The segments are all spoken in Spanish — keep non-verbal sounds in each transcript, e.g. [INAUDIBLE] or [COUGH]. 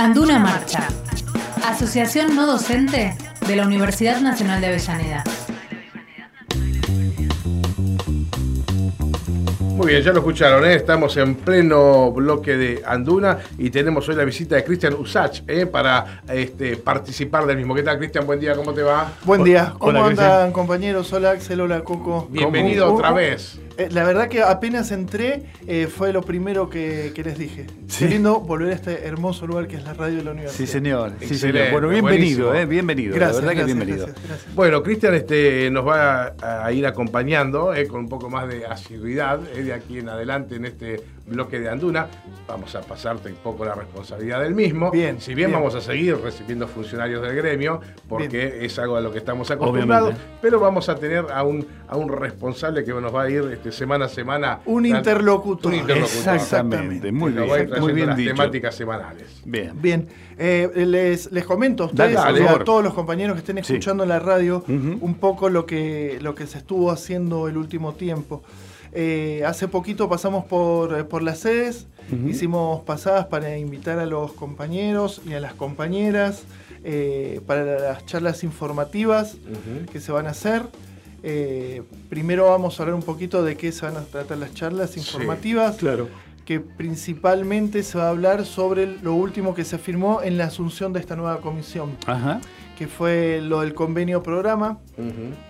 Anduna Marcha, Asociación No Docente de la Universidad Nacional de Avellaneda. Muy bien, ya lo escucharon, ¿eh? estamos en pleno bloque de Anduna y tenemos hoy la visita de Cristian Usach ¿eh? para este, participar del mismo. ¿Qué tal, Cristian? Buen día, ¿cómo te va? Buen día, ¿cómo andan compañeros? Hola Axel, hola Coco. Bienvenido otra vez. Eh, la verdad que apenas entré, eh, fue lo primero que, les dije. Sí. lindo volver a este hermoso lugar que es la radio de la universidad. Sí, señor. Sí, señor. Bueno, bienvenido, eh, bienvenido. Gracias, la verdad que bienvenido. Bueno, Cristian este, nos va a, ir acompañando eh, con un poco más de asiduidad de aquí en adelante en este bloque de Anduna. Vamos a pasarte un poco la responsabilidad del mismo. Bien. Si bien, vamos a seguir recibiendo funcionarios del gremio, porque es algo a lo que estamos acostumbrados, pero vamos a tener a un, a un responsable que nos va a ir este, semana a semana. Un interlocutor. Un interlocutor. Exactamente. Muy bien. muy bien las temáticas semanales. Bien. Bien. Eh, les, les comento a ustedes, a todos los compañeros que estén escuchando en la radio, un poco lo que, lo que se estuvo haciendo el último tiempo. Eh, hace poquito pasamos por, eh, por las sedes, hicimos pasadas para invitar a los compañeros y a las compañeras eh, para las charlas informativas que se van a hacer. Primero vamos a hablar un poquito de qué se van a tratar las charlas informativas. claro. Que principalmente se va a hablar sobre lo último que se firmó en la asunción de esta nueva comisión. que fue lo del convenio programa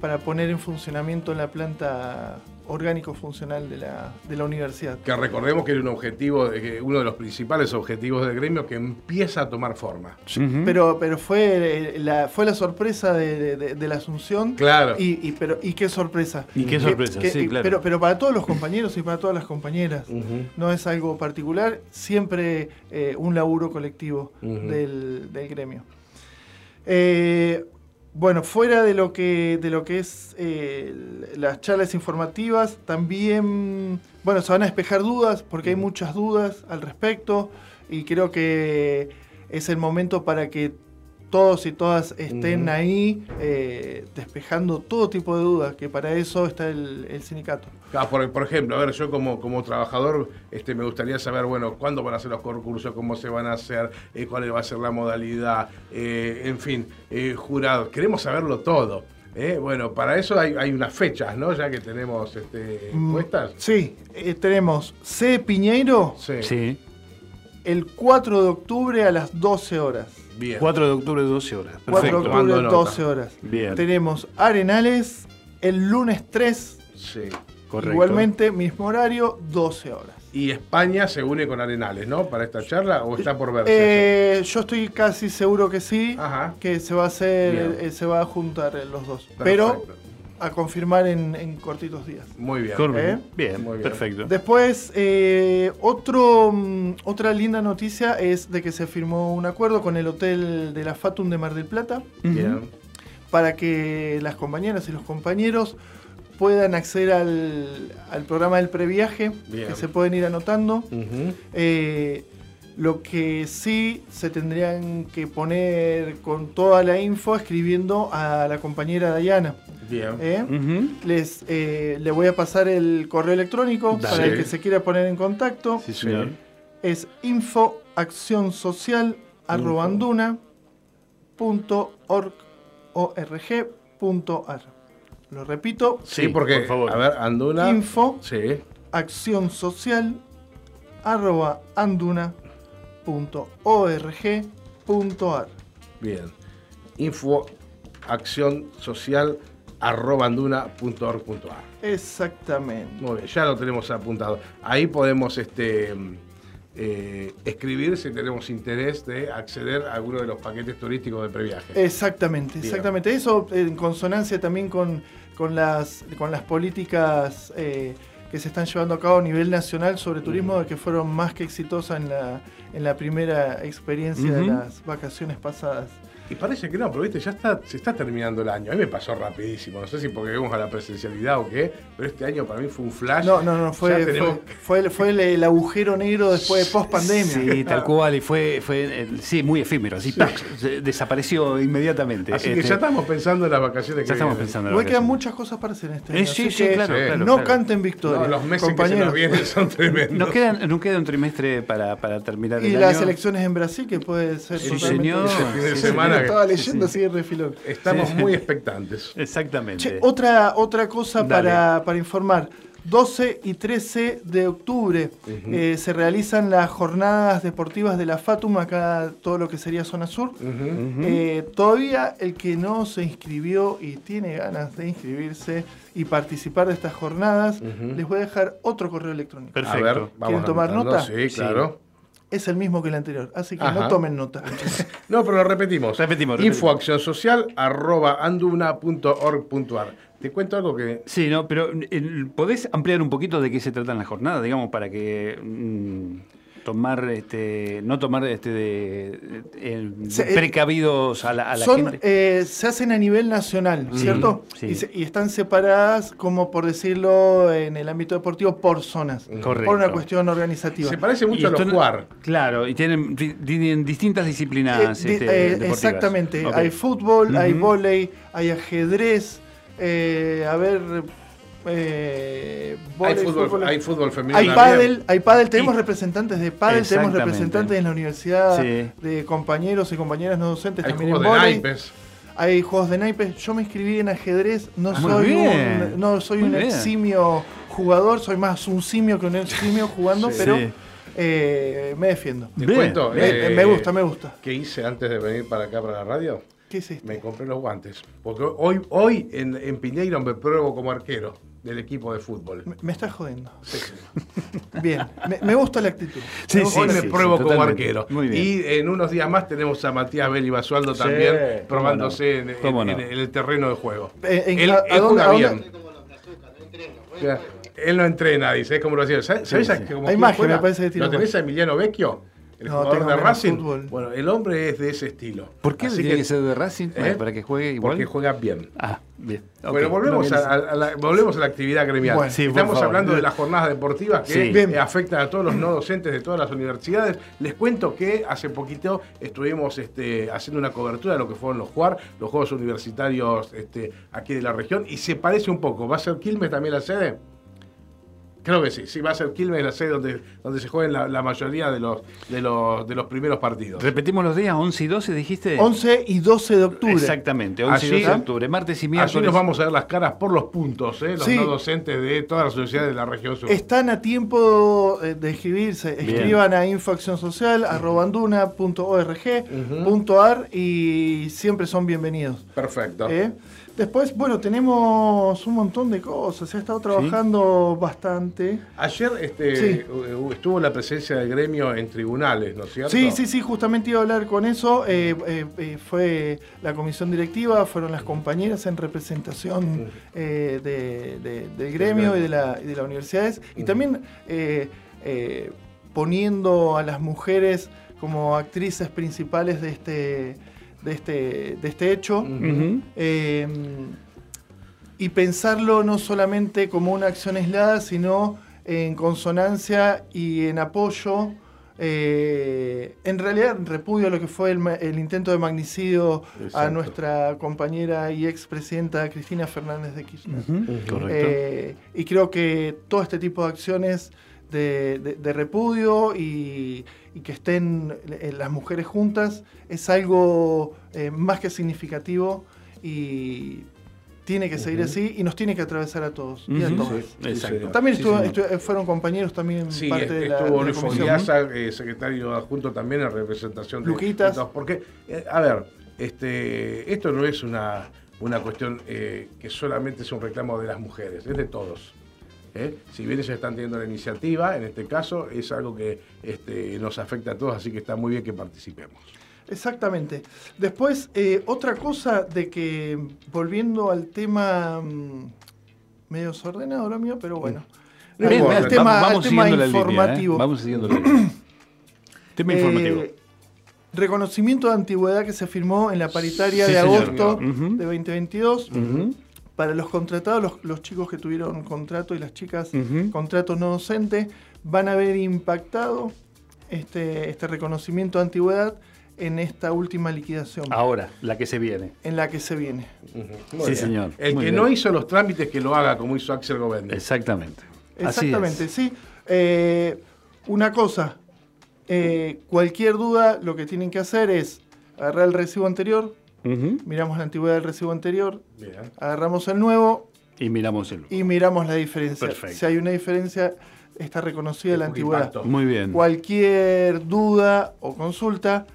para poner en funcionamiento la planta orgánico funcional de la, de la universidad. Que recordemos que era un objetivo, uno de los principales objetivos del gremio que empieza a tomar forma. Pero, pero fue, la, fue la sorpresa de, la asunción. Claro. Y, pero, y qué sorpresa. Y qué sorpresa, sí, claro. Pero, pero para todos los compañeros y para todas las compañeras. No es algo particular, siempre eh, un laburo colectivo del, del, gremio. Eh, bueno, fuera de lo que, de lo que es eh, las charlas informativas, también, bueno, se van a despejar dudas, porque hay muchas dudas al respecto, y creo que es el momento para que todos y todas estén ahí eh, despejando todo tipo de dudas, que para eso está el, sindicato. por, ejemplo, a ver, yo como, como trabajador este, me gustaría saber, bueno, cuándo van a ser los concursos, cómo se van a hacer, eh, cuál va a ser la modalidad, eh, en fin, jurado. Queremos saberlo todo. bueno, para eso hay, unas fechas, ¿no? Ya que tenemos este, mm, puestas. Sí, tenemos C. Piñeiro. sí. El 4 de octubre a las 12 horas. 4 de octubre, 12 horas. Perfecto. 4 de octubre, 12 horas. Bien. Tenemos Arenales el lunes 3. Sí, correcto. Igualmente, mismo horario, 12 horas. Y España se une con Arenales, ¿no? Para esta charla, o está por verse. Eh, yo estoy casi seguro que sí, Ajá. que se va a hacer, eh, se va a juntar los dos. Pero a confirmar en, cortitos días. Muy bien. ¿Eh? Bien, muy bien. perfecto. Después, eh, otro, mm, otra linda noticia es de que se firmó un acuerdo con el Hotel de la Fatum de Mar del Plata. Bien. Para que las compañeras y los compañeros puedan acceder al, programa del previaje, que se pueden ir anotando. Eh, lo que sí se tendrían que poner con toda la info escribiendo a la compañera Dayana. Bien. ¿Eh? Les, eh, le voy a pasar el correo electrónico para el que se quiera poner en contacto. Sí, señor. Es infoaccionsocial.org.ar. Lo repito. Sí, porque, por favor. a ver, Anduna. Info. Sí. Acción social arroba anduna.org.ar. Bien. Info acción social arrobanduna.org.ar. Exactamente. Muy bien, ya lo tenemos apuntado. Ahí podemos este, eh, escribir si tenemos interés de acceder a alguno de los paquetes turísticos de previaje. Exactamente, exactamente. Eso en consonancia también con, con, las, con las políticas eh, que se están llevando a cabo a nivel nacional sobre turismo, que fueron más que exitosas en la, en la primera experiencia de las vacaciones pasadas. Y parece que no, pero viste, ya está, se está terminando el año. A mí me pasó rapidísimo. No sé si porque vemos a la presencialidad o qué, pero este año para mí fue un flash. No, no, no, fue, fue, fue, el, agujero negro después de post pandemia. Sí, tal cual, y fue, fue sí, muy efímero. Así, desapareció inmediatamente. Así que ya este, estamos pensando en las vacaciones que Ya estamos pensando en quedan muchas cosas para hacer en este eh, año. sí, sí, claro, No canten victoria. los meses compañeros. que nos vienen son tremendos. Nos, quedan, nos queda un trimestre para, para terminar el año. Y las elecciones en Brasil, que puede ser sí, señor. fin de semana. Estaba leyendo así de refilón. Estamos muy expectantes. [LAUGHS] Exactamente. otra, otra cosa para, para informar. 12 y 13 de octubre eh, se realizan las jornadas deportivas de la FATUM, acá todo lo que sería zona sur. Eh, todavía el que no se inscribió y tiene ganas de inscribirse y participar de estas jornadas, les voy a dejar otro correo electrónico. Perfecto. ¿Quieren tomar nota? Sí, claro. Es el mismo que el anterior, así que no tomen nota. [LAUGHS] no, pero lo repetimos. Repetimos. Te cuento algo que... Sí, no, pero ¿podés ampliar un poquito de qué se trata en la jornada, digamos, para que... Mm, tomar este no tomar este de, eh, precavidos a la, gente. eh, se hacen a nivel nacional cierto y, están separadas como por decirlo en el ámbito deportivo por zonas Correcto. por una cuestión organizativa. Se parece mucho a los jugar. Claro y tienen, tienen distintas disciplinas eh, este, exactamente. Hay fútbol hay vóley hay ajedrez eh, a ver. Eh, hay, fútbol, femenino. Hay pádel, hay pádel, tenemos representantes de pádel, tenemos representantes en la universidad de compañeros y compañeras no docentes hay también en naipes. Hay juegos de naipes. Yo me inscribí en ajedrez, no ah, soy un, no soy un eximio jugador, soy más un simio que un eximio jugando, pero eh, me defiendo. Te cuento, me, me gusta, me gusta. ¿Qué hice antes de venir para acá para la radio? ¿Qué es Me compré los guantes. Porque hoy, hoy en, en Piñeiro me pruebo como arquero del equipo de fútbol. Me, estás jodiendo. [LAUGHS] Bien, me, gusta la actitud. hoy me pruebo como arquero. Y en unos días más tenemos a Matías Beli Basualdo también probándose en, el terreno de juego. Eh, él, juega bien. Él no entrena, dice, es como lo hacía. ¿Sabes? Sí, sí. Hay magia, me parece que ¿Lo tenés a Emiliano Vecchio? El jugador de Racing. Bueno, el hombre es de ese estilo. ¿Por qué tiene que, ser de Racing? ¿eh? Para que juegue igual. Porque juega bien. Ah, bien. Bueno, volvemos, a, la, volvemos a la actividad gremial. Estamos hablando de las jornadas deportivas que afectan a todos los no docentes de todas las universidades. Les cuento que hace poquito estuvimos este, haciendo una cobertura de lo que fueron los JUAR, los Juegos Universitarios este, aquí de la región, y se parece un poco. ¿Va a ser Quilmes también la sede? Creo que sí, sí, va a ser Quilmes la sede donde, donde se jueguen la, mayoría de los, de, los, de los primeros partidos. Repetimos los días, 11 y 12 dijiste. 11 y 12 de octubre. Exactamente, 11 y 12 de octubre, martes y miércoles. Allí nos vamos a ver las caras por los puntos, ¿eh? los no docentes de todas las universidades de la región sur. Están a tiempo eh, de escribirse, escriban a infoaccionsocial, y siempre son bienvenidos. Perfecto. ¿Eh? Después, bueno, tenemos un montón de cosas. Se ha estado trabajando bastante. Ayer este, estuvo la presencia del gremio en tribunales, ¿no es cierto? Sí, sí, sí, justamente iba a hablar con eso. Eh, eh, eh, fue la comisión directiva, fueron las compañeras en representación del gremio y de, la, y de las universidades. Y también poniendo a las mujeres como actrices principales de este de este, de este hecho. Eh, y pensarlo no solamente como una acción aislada, sino en consonancia y en apoyo, eh, en realidad en repudio a lo que fue el, intento de magnicidio a nuestra compañera y expresidenta Cristina Fernández de Kirchner. Eh, y creo que todo este tipo de acciones de, repudio y, que estén eh, las mujeres juntas es algo eh, más que significativo y tiene que seguir así y nos tiene que atravesar a todos y a también fueron compañeros también parte de la, estuvo Luis Fogliasa, eh, secretario adjunto también en representación de Luquitas. porque a ver este esto no es una una cuestión que solamente es un reclamo de las mujeres es de todos ¿eh? Si bien ellos están teniendo la iniciativa, en este caso es algo que este, nos afecta a todos, así que está muy bien que participemos. Exactamente. Después, eh, otra cosa de que, volviendo al tema mm, medio desordenado lo mío, pero bueno. al, tema, vamos, informativo. Línea, ¿eh? Vamos siguiendo la línea. [CLEARS THROAT] tema informativo. reconocimiento de antigüedad que se firmó en la paritaria de agosto de 2022. Para los contratados, los, chicos que tuvieron contrato y las chicas contrato no docente, van a ver impactado este, este reconocimiento de antigüedad en esta última liquidación. Ahora, la que se viene. En la que se viene. Sí, señor. El que no hizo los trámites, que lo haga como hizo Axel Govendi. Exactamente. Exactamente, sí. Eh, una cosa, eh, cualquier duda, lo que tienen que hacer es agarrar el recibo anterior, miramos la antigüedad del recibo anterior, agarramos el nuevo y miramos el y miramos la diferencia. Perfecto. Si hay una diferencia, está reconocida la antigüedad. Muy bien. Cualquier duda o consulta,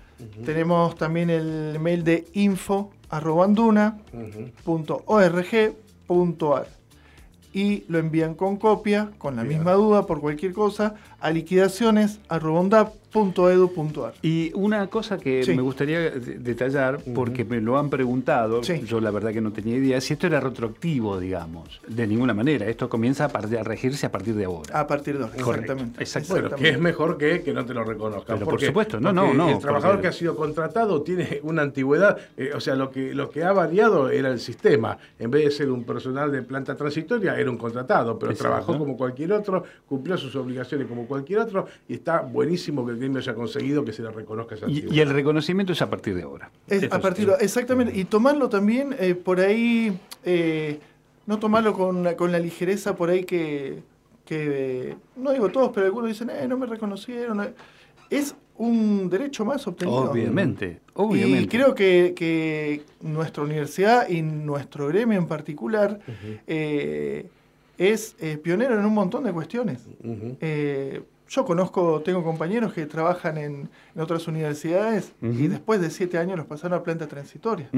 tenemos también el mail de info.anduna.org.ar y lo envían con copia, con la misma duda por cualquier cosa, a liquidaciones.edu.ar. Y una cosa que me gustaría detallar, porque me lo han preguntado, yo la verdad que no tenía idea, si esto era retroactivo, digamos. De ninguna manera, esto comienza a, a regirse a partir de ahora. A partir de ahora, exactamente. Bueno, que es mejor que, que no te lo reconozcan. por supuesto, no, no, no. El trabajador que ha sido contratado tiene una antigüedad, eh, o sea, lo que, lo que ha variado era el sistema. En vez de ser un personal de planta transitoria, era un contratado, pero trabajó como cualquier otro, cumplió sus obligaciones como cualquier otro, y está buenísimo que el haya conseguido que se le reconozca esa y, y, el reconocimiento es a partir de ahora. a partir exactamente, y tomarlo también eh, por ahí, eh, no tomarlo con, la ligereza por ahí que, no digo todos, pero algunos dicen, eh, no me reconocieron. Es un derecho más obtenido. Obviamente, obviamente. Y creo que, nuestra universidad y nuestro gremio en particular es eh, pionero en un montón de cuestiones. Eh, yo conozco, tengo compañeros que trabajan en, otras universidades y después de siete años los pasaron a planta transitoria.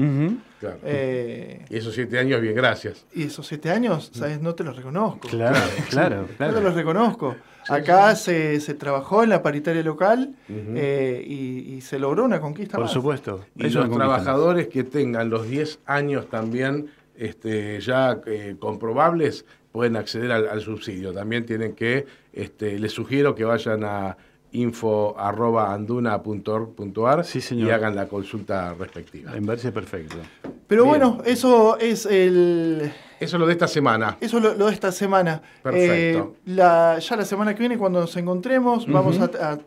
Eh, y esos siete años, bien, gracias. Y esos siete años, ¿sabes? No te los reconozco. Claro, [LAUGHS] claro, No te los reconozco. Acá se, trabajó en la paritaria local y, se logró una conquista Por supuesto. Y los trabajadores que tengan los diez años también este, ya comprobables pueden acceder al, subsidio. También tienen que, este, les sugiero que vayan a info.anduna.org.ar y hagan la consulta respectiva. En verse perfecto. Pero bueno, eso es el... Eso es lo de esta semana. Eso es lo, de esta semana. Perfecto. Eh, ya la semana que viene, cuando nos encontremos, vamos a a,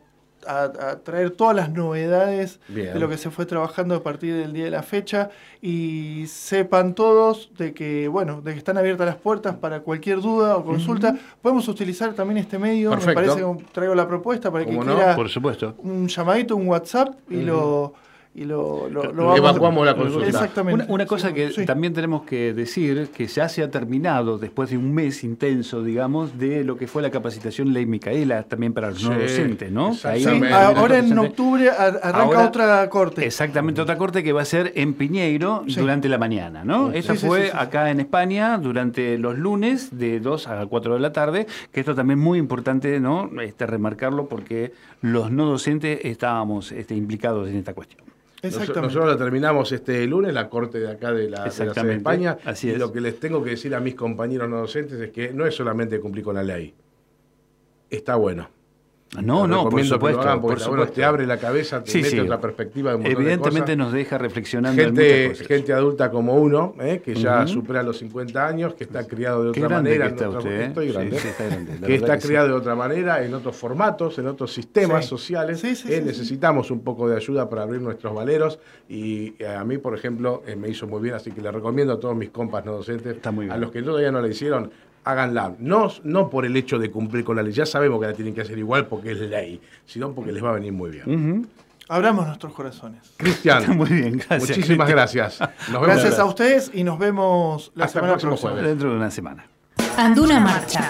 traer todas las novedades de lo que se fue trabajando a partir del día de la fecha y sepan todos de que, bueno, de que están abiertas las puertas para cualquier duda o consulta. Podemos utilizar también este medio, me parece que traigo la propuesta para que quiera Por supuesto. un llamadito, un WhatsApp y lo y lo, evacuamos la consulta. Exactamente. Una, cosa que también tenemos que decir, que ya se ha terminado después de un mes intenso, digamos, de lo que fue la capacitación Ley Micaela, también para los no docentes, ¿no? ahora en octubre arranca otra corte. Exactamente, otra corte que va a ser en Piñeiro durante la mañana, ¿no? Esa fue acá en España durante los lunes de 2 a 4 de la tarde, que esto también es muy importante, ¿no? Este, remarcarlo porque los no docentes estábamos este, implicados en esta cuestión. Nosotros la terminamos este lunes, la corte de acá de la, de España. Así y lo que les tengo que decir a mis compañeros no docentes es que no es solamente cumplir con la ley. Está bueno. No, no, por supuesto. porque te abre la cabeza, te mete otra perspectiva. De Evidentemente nos deja reflexionando. Gente, gente adulta como uno, ¿eh? que ya supera los 50 años, que está criado de otra manera. Que está usted, Estoy grande. que está criado de otra manera, en otros formatos, en otros sistemas sociales. Eh, necesitamos un poco de ayuda para abrir nuestros valeros. Y eh, a mí, por ejemplo, me hizo muy bien, así que le recomiendo a todos mis compas no docentes, a los que todavía no la hicieron, háganla. No, no por el hecho de cumplir con la ley, ya sabemos que la tienen que hacer igual porque es ley, sino porque les va a venir muy bien. Abramos nuestros corazones. Cristian, muy bien, Muchísimas gracias. gracias a ustedes y nos vemos la semana próxima. Dentro de una semana. Anduna Marcha,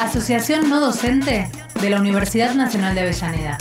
Asociación No Docente de la Universidad Nacional de Avellaneda.